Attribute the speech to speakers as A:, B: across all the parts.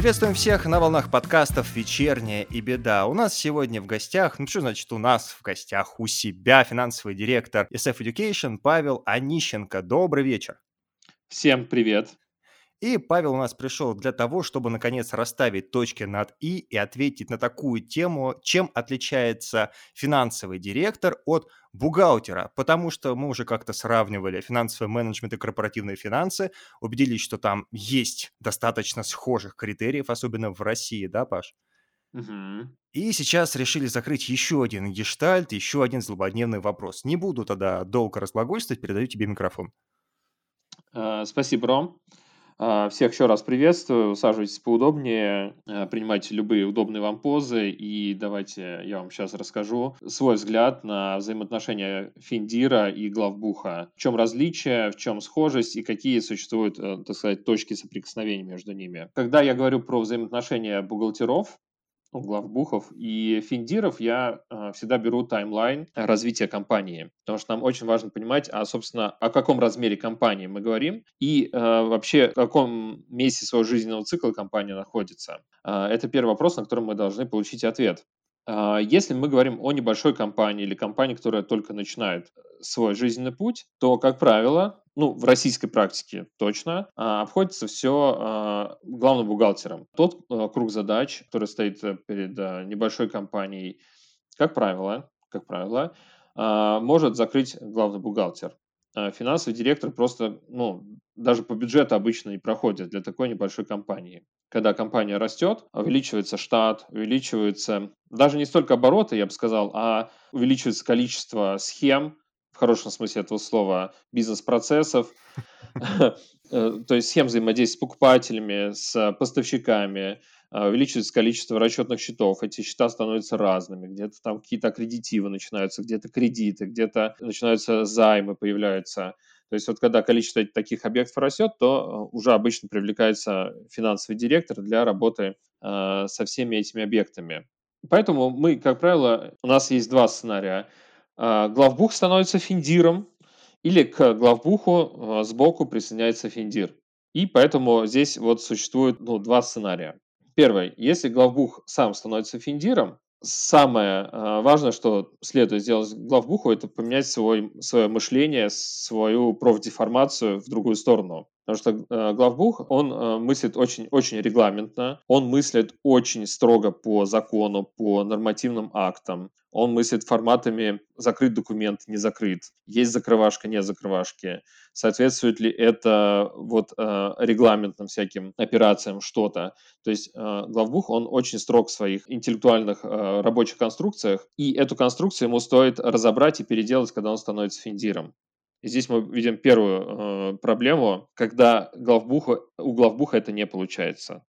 A: Приветствуем всех на волнах подкастов «Вечерняя и беда». У нас сегодня в гостях, ну что значит у нас в гостях, у себя финансовый директор SF Education Павел Онищенко. Добрый вечер.
B: Всем привет.
A: И Павел у нас пришел для того, чтобы наконец расставить точки над «и» и ответить на такую тему, чем отличается финансовый директор от бухгалтера, потому что мы уже как-то сравнивали финансовый менеджмент и корпоративные финансы, убедились, что там есть достаточно схожих критериев, особенно в России, да, Паш?
B: Угу.
A: И сейчас решили закрыть еще один гештальт, еще один злободневный вопрос. Не буду тогда долго разглагольствовать, передаю тебе микрофон.
B: Uh, спасибо, Ром. А, всех еще раз приветствую. Усаживайтесь поудобнее, а, принимайте любые удобные вам позы. И давайте я вам сейчас расскажу свой взгляд на взаимоотношения Финдира и Главбуха. В чем различие, в чем схожесть и какие существуют, э, так сказать, точки соприкосновения между ними. Когда я говорю про взаимоотношения бухгалтеров, ну, главбухов и финдиров я э, всегда беру таймлайн развития компании, потому что нам очень важно понимать, а, собственно, о каком размере компании мы говорим и э, вообще в каком месте своего жизненного цикла компания находится. Э, это первый вопрос, на который мы должны получить ответ. Если мы говорим о небольшой компании или компании, которая только начинает э, свой жизненный путь, то, как правило, ну, в российской практике точно, а, обходится все а, главным бухгалтером. Тот а, круг задач, который стоит э, перед небольшой компанией, как правило, как правило, может закрыть главный бухгалтер. Финансовый директор просто, ну, даже по бюджету обычно не проходит для такой небольшой компании. Когда компания растет, увеличивается штат, увеличивается даже не столько обороты, я бы сказал, а увеличивается количество схем, хорошем смысле этого слова, бизнес-процессов, э, то есть схем взаимодействия с покупателями, с поставщиками, э, увеличивается количество расчетных счетов, эти счета становятся разными, где-то там какие-то аккредитивы начинаются, где-то кредиты, где-то начинаются займы появляются. То есть вот когда количество таких объектов растет, то э, уже обычно привлекается финансовый директор для работы со всеми этими объектами. Поэтому мы, как правило, у нас есть два сценария – главбух становится финдиром, или к главбуху а, сбоку присоединяется финдир. И поэтому здесь вот существует ну, два сценария. Первый. Если главбух сам становится финдиром, самое а, важное, что следует сделать главбуху, это поменять свой, свое мышление, свою профдеформацию в другую сторону. Потому что э, главбух, он э, мыслит очень, очень регламентно, он мыслит очень строго по закону, по нормативным актам, он мыслит форматами закрыт документ, не закрыт, есть закрывашка, нет закрывашки, соответствует ли это вот э, регламентным всяким операциям что-то. То есть э, главбух, он очень строг в своих интеллектуальных э, рабочих конструкциях, и эту конструкцию ему стоит разобрать и переделать, когда он становится финдиром. И здесь мы видим первую э, проблему, когда главбуха, у главбуха это не получается.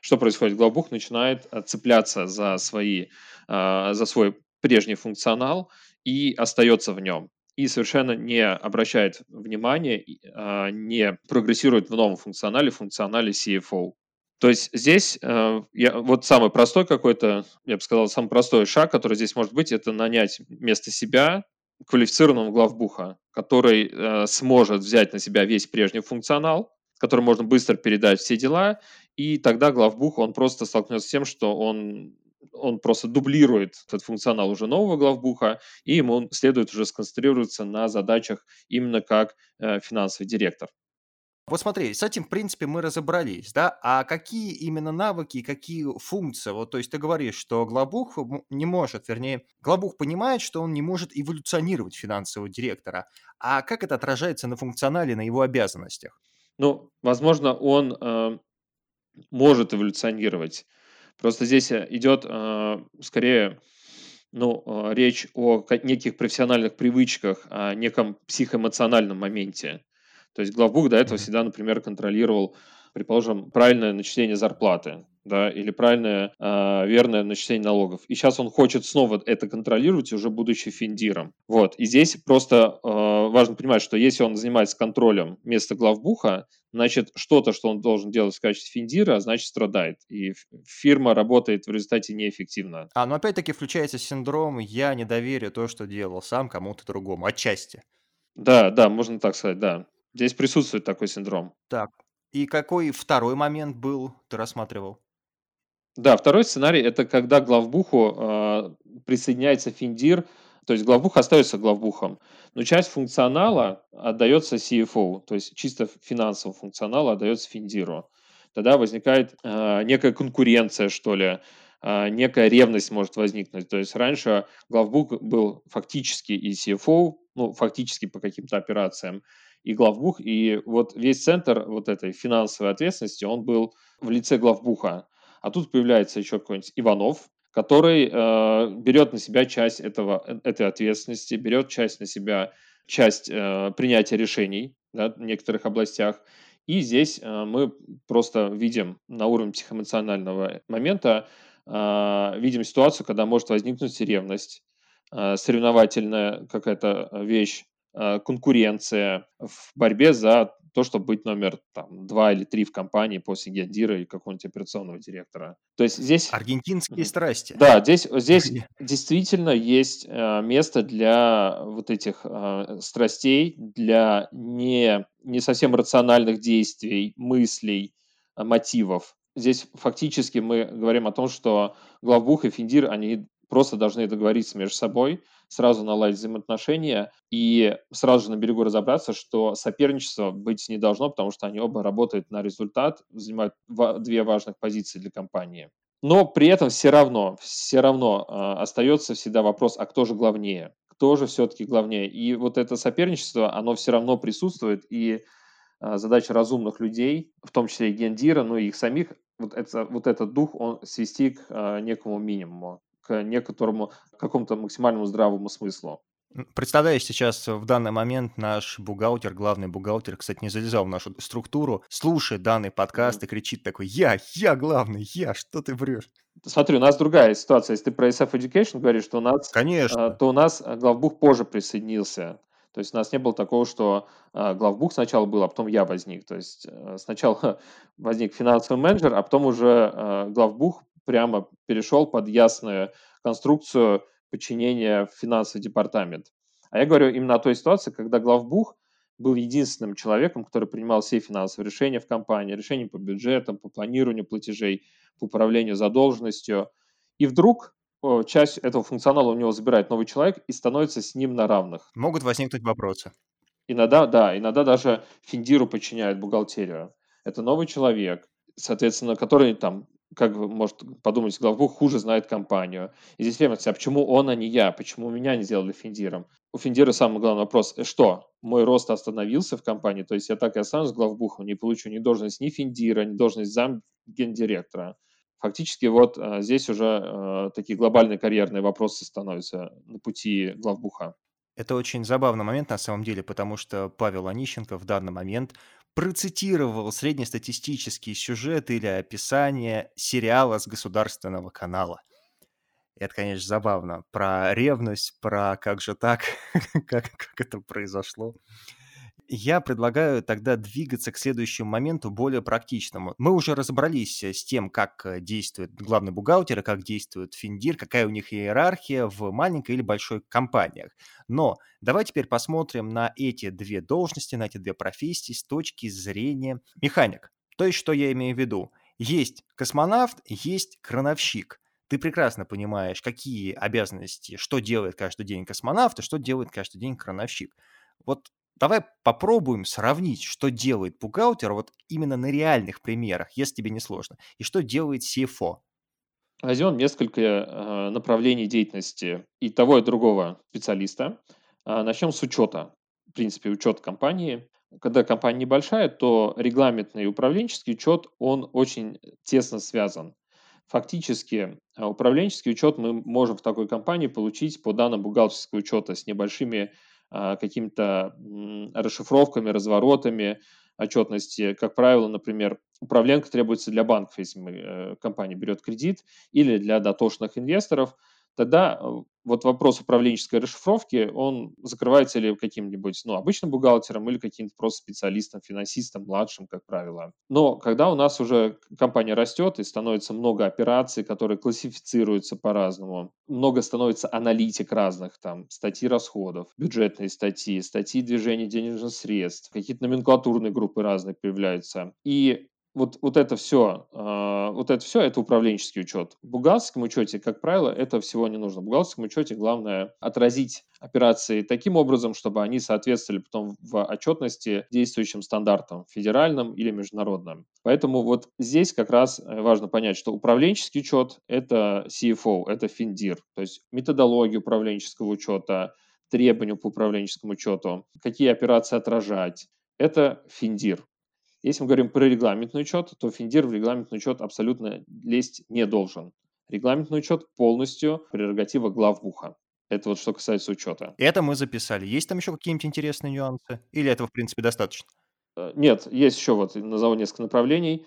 B: Что происходит? Главбух начинает э, цепляться за, свои, э, за свой прежний функционал и остается в нем. И совершенно не обращает внимания, э, не прогрессирует в новом функционале, функционале CFO. То есть здесь э, я, вот самый простой какой-то, я бы сказал, самый простой шаг, который здесь может быть, это нанять вместо себя квалифицированного главбуха, который э, сможет взять на себя весь прежний функционал, который можно быстро передать все дела, и тогда главбух, он просто столкнется с тем, что он, он просто дублирует этот функционал уже нового главбуха, и ему следует уже сконцентрироваться на задачах именно как э, финансовый директор.
A: Вот смотри, с этим, в принципе, мы разобрались, да? А какие именно навыки какие функции? Вот, то есть ты говоришь, что Глобух не может, вернее, Глобух понимает, что он не может эволюционировать финансового директора. А как это отражается на функционале, на его обязанностях?
B: Ну, возможно, он э, может эволюционировать. Просто здесь э, идет э, скорее ну, э, речь о неких профессиональных привычках, о неком психоэмоциональном моменте. То есть главбух до этого всегда, например, контролировал предположим, правильное начисление зарплаты да, или правильное, э, верное начисление налогов. И сейчас он хочет снова это контролировать, уже будучи финдиром. Вот. И здесь просто э, важно понимать, что если он занимается контролем вместо главбуха, значит, что-то, что он должен делать в качестве финдира, значит, страдает. И фирма работает в результате неэффективно.
A: А, но опять-таки включается синдром «я не доверю то, что делал сам кому-то другому», отчасти.
B: Да, да, можно так сказать, да. Здесь присутствует такой синдром.
A: Так, и какой второй момент был, ты рассматривал?
B: Да, второй сценарий– это когда главбуху э, присоединяется финдир, то есть главбух остается главбухом, но часть функционала отдается CFO, то есть чисто финансового функционала отдается финдиру. Тогда возникает э, некая конкуренция, что ли, э, некая ревность может возникнуть. То есть раньше главбух был фактически и CFO, ну, фактически по каким-то операциям, и главбух, и вот весь центр вот этой финансовой ответственности, он был в лице главбуха. А тут появляется еще какой-нибудь Иванов, который э, берет на себя часть этого, э, этой ответственности, берет часть на себя часть э, принятия решений да, в некоторых областях. И здесь э, мы просто видим на уровне психоэмоционального момента, э, видим ситуацию, когда может возникнуть ревность, э, соревновательная какая-то вещь, э, конкуренция в борьбе за то, чтобы быть номер там, два или три в компании после гендира или какого-нибудь операционного директора. То есть здесь...
A: Аргентинские страсти.
B: Да, здесь, здесь действительно есть э, место для вот этих э, страстей, для не, не совсем рациональных действий, мыслей, э, мотивов. Здесь фактически мы говорим о том, что главбух и финдир, они просто должны договориться между собой, сразу наладить взаимоотношения и сразу же на берегу разобраться, что соперничество быть не должно, потому что они оба работают на результат, занимают две важных позиции для компании. Но при этом все равно, все равно э, остается всегда вопрос, а кто же главнее? Кто же все-таки главнее? И вот это соперничество, оно все равно присутствует, и э, задача разумных людей, в том числе и гендира, но и их самих, вот, это, вот этот дух, он свести к э, некому минимуму к некоторому какому-то максимальному здравому смыслу.
A: Представляешь, сейчас в данный момент наш бухгалтер, главный бухгалтер, кстати, не залезал в нашу структуру, слушает данный подкаст и кричит такой «Я, я главный, я, что ты врешь?»
B: Смотри, у нас другая ситуация. Если ты про SF Education говоришь, то у нас,
A: Конечно.
B: то у нас главбух позже присоединился. То есть у нас не было такого, что э, главбух сначала был, а потом я возник. То есть э, сначала возник финансовый менеджер, а потом уже э, главбух прямо перешел под ясную конструкцию подчинения в финансовый департамент. А я говорю именно о той ситуации, когда главбух был единственным человеком, который принимал все финансовые решения в компании, решения по бюджетам, по планированию платежей, по управлению задолженностью. И вдруг часть этого функционала у него забирает новый человек и становится с ним на равных.
A: Могут возникнуть вопросы.
B: Иногда, да, иногда даже финдиру подчиняют бухгалтерию. Это новый человек, соответственно, который там как может подумать главбух, хуже знает компанию. И здесь время, а почему он, а не я? Почему меня не сделали финдиром? У финдира самый главный вопрос, «Э, что, мой рост остановился в компании, то есть я так и останусь главбухом, не получу ни должность ни финдира, ни должность зам гендиректора. Фактически вот а, здесь уже а, такие глобальные карьерные вопросы становятся на пути главбуха.
A: Это очень забавный момент на самом деле, потому что Павел Онищенко в данный момент процитировал среднестатистический сюжет или описание сериала с государственного канала. Это, конечно, забавно. Про ревность, про как же так, как, как это произошло. Я предлагаю тогда двигаться к следующему моменту более практичному. Мы уже разобрались э, с тем, как э, действует главный бухгалтер как действует финдир, какая у них иерархия в маленькой или большой компаниях. Но давай теперь посмотрим на эти две должности, на эти две профессии с точки зрения механик. То есть, что я имею в виду? Есть космонавт, есть крановщик. Ты прекрасно понимаешь, какие обязанности, что делает каждый день космонавт и что делает каждый день крановщик. Вот Давай попробуем сравнить, что делает бухгалтер вот именно на реальных примерах, если тебе не сложно, и что делает CFO.
B: Возьмем несколько э, направлений деятельности и того, и другого специалиста. Э, начнем с учета. В принципе, учет компании. Когда компания небольшая, то регламентный управленческий учет, он очень тесно связан. Фактически, э, управленческий учет мы можем в такой компании получить по данным бухгалтерского учета с небольшими а, какими-то расшифровками, разворотами, отчетности, как правило, например, управленка требуется для банков, если мы, э, компания берет кредит, или для дотошных инвесторов – тогда э, вот вопрос управленческой расшифровки, он закрывается или каким-нибудь, ну, обычным бухгалтером или каким-то просто специалистом, финансистом, младшим, как правило. Но когда у нас уже компания растет и становится много операций, которые классифицируются по-разному, много становится аналитик разных, там, статьи расходов, бюджетные статьи, статьи движения денежных средств, какие-то номенклатурные группы разные появляются. И вот, вот это все, а, вот это все, это управленческий учет. В бухгалтерском учете, как правило, это всего не нужно. В бухгалтерском учете главное отразить операции таким образом, чтобы они соответствовали потом в отчетности действующим стандартам, федеральным или международным. Поэтому вот здесь как раз э, важно понять, что управленческий учет – это CFO, это финдир, то есть методология управленческого учета, требования по управленческому учету, какие операции отражать. Это финдир. Если мы говорим про регламентный учет, то Финдир в регламентный учет абсолютно лезть не должен. Регламентный учет полностью прерогатива главбуха. Это вот что касается учета.
A: Это мы записали. Есть там еще какие-нибудь интересные нюансы? Или этого, в принципе, достаточно?
B: Э, нет, есть еще вот, назову несколько направлений.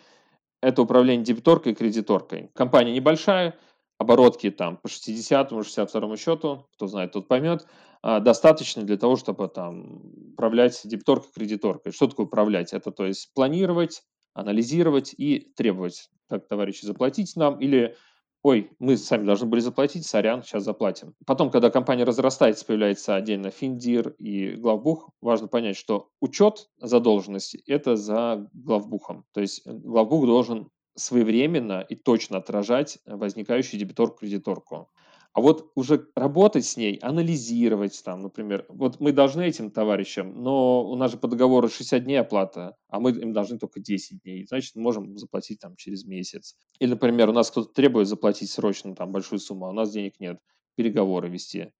B: Это управление дебиторкой и кредиторкой. Компания небольшая, оборотки там по 60 62 счету, кто знает, тот поймет, а, достаточно для того, чтобы там управлять дебиторкой, кредиторкой. Что такое управлять? Это то есть планировать, анализировать и требовать. Так, товарищи, заплатите нам или ой, мы сами должны были заплатить, сорян, сейчас заплатим. Потом, когда компания разрастается, появляется отдельно финдир и главбух, важно понять, что учет задолженности – это за главбухом. То есть главбух должен своевременно и точно отражать возникающую дебиторку-кредиторку. А вот уже работать с ней, анализировать там, например, вот мы должны этим товарищам, но у нас же по договору 60 дней оплата, а мы им должны только 10 дней, значит, можем заплатить там через месяц. Или, например, у нас кто-то требует заплатить срочно там большую сумму, а у нас денег нет, переговоры вести,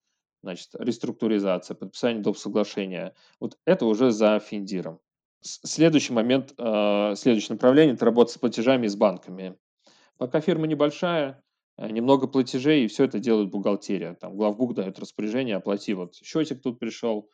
B: значит, реструктуризация, подписание доп. соглашения. Вот это уже за финдиром. Следующий момент, э, следующее направление – это работа с платежами и с банками. Пока фирма небольшая, э, немного платежей, и все это делает бухгалтерия. Там главбух дает распоряжение, оплати, вот счетик тут пришел,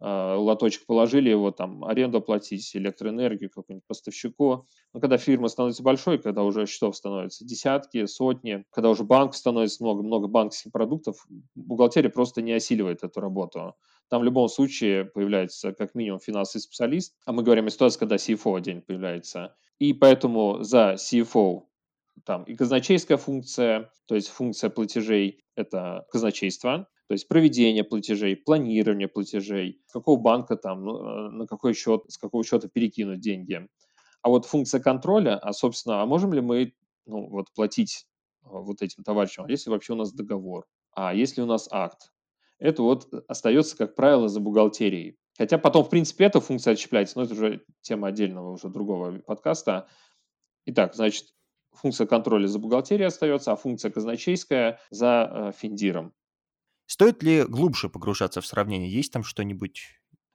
B: лоточек положили его, там, аренду оплатить, электроэнергию какую-нибудь поставщику. Но когда фирма становится большой, когда уже счетов становятся десятки, сотни, когда уже банк становится много, много банковских продуктов, бухгалтерия просто не осиливает эту работу там в любом случае появляется как минимум финансовый специалист, а мы говорим о ситуации, когда CFO отдельно появляется. И поэтому за CFO там и казначейская функция, то есть функция платежей – это казначейство, то есть проведение платежей, планирование платежей, с какого банка там, ну, э, на какой счет, с какого счета перекинуть деньги. А вот функция контроля, а, собственно, а можем ли мы ну, вот, платить э, вот этим товарищам, а если вообще у нас договор, а если у нас акт, это вот э, остается, как правило, за бухгалтерией. Хотя потом, в принципе, эта функция отщепляется, но это уже тема отдельного уже другого подкаста. Итак, значит, функция контроля за бухгалтерией остается, а функция казначейская за финдиром.
A: Стоит ли глубже погружаться в сравнение? Есть там что-нибудь?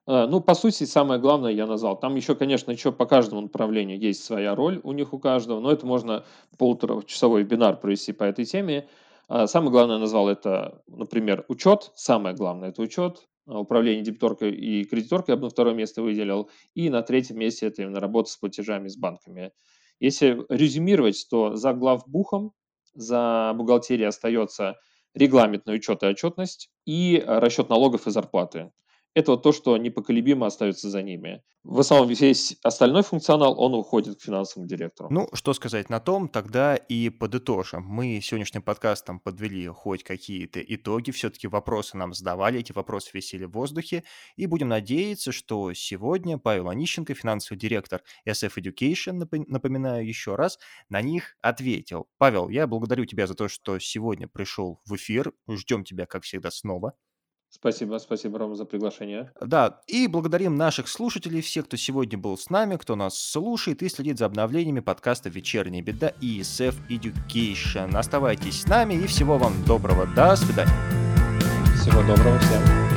B: Э, ну, по сути, самое главное я назвал. Там еще, конечно, еще по каждому направлению есть своя роль у них у каждого, но это можно полуторачасовой вебинар провести по этой теме. А, самое главное назвал это, например, учет. Самое главное это учет. А, управление дебиторкой и кредиторкой я бы на второе место выделил. И на третьем месте это именно работа с платежами с банками. Если резюмировать, то за главбухом, за бухгалтерией остается регламентный учет и отчетность и расчет налогов и зарплаты это вот то, что непоколебимо остается за ними. В основном весь остальной функционал, он уходит к финансовому директору.
A: Ну, что сказать на том, тогда и подытожим. Мы сегодняшним подкастом подвели хоть какие-то итоги, все-таки вопросы нам задавали, эти вопросы висели в воздухе, и будем надеяться, что сегодня Павел Онищенко, финансовый директор SF Education, напоминаю еще раз, на них ответил. Павел, я благодарю тебя за то, что сегодня пришел в эфир, ждем тебя, как всегда, снова.
B: Спасибо, спасибо, Рома, за приглашение.
A: Да, и благодарим наших слушателей, всех, кто сегодня был с нами, кто нас слушает и следит за обновлениями подкаста «Вечерняя беда» и ESF Education. Оставайтесь с нами и всего вам доброго. До свидания.
B: Всего доброго всем.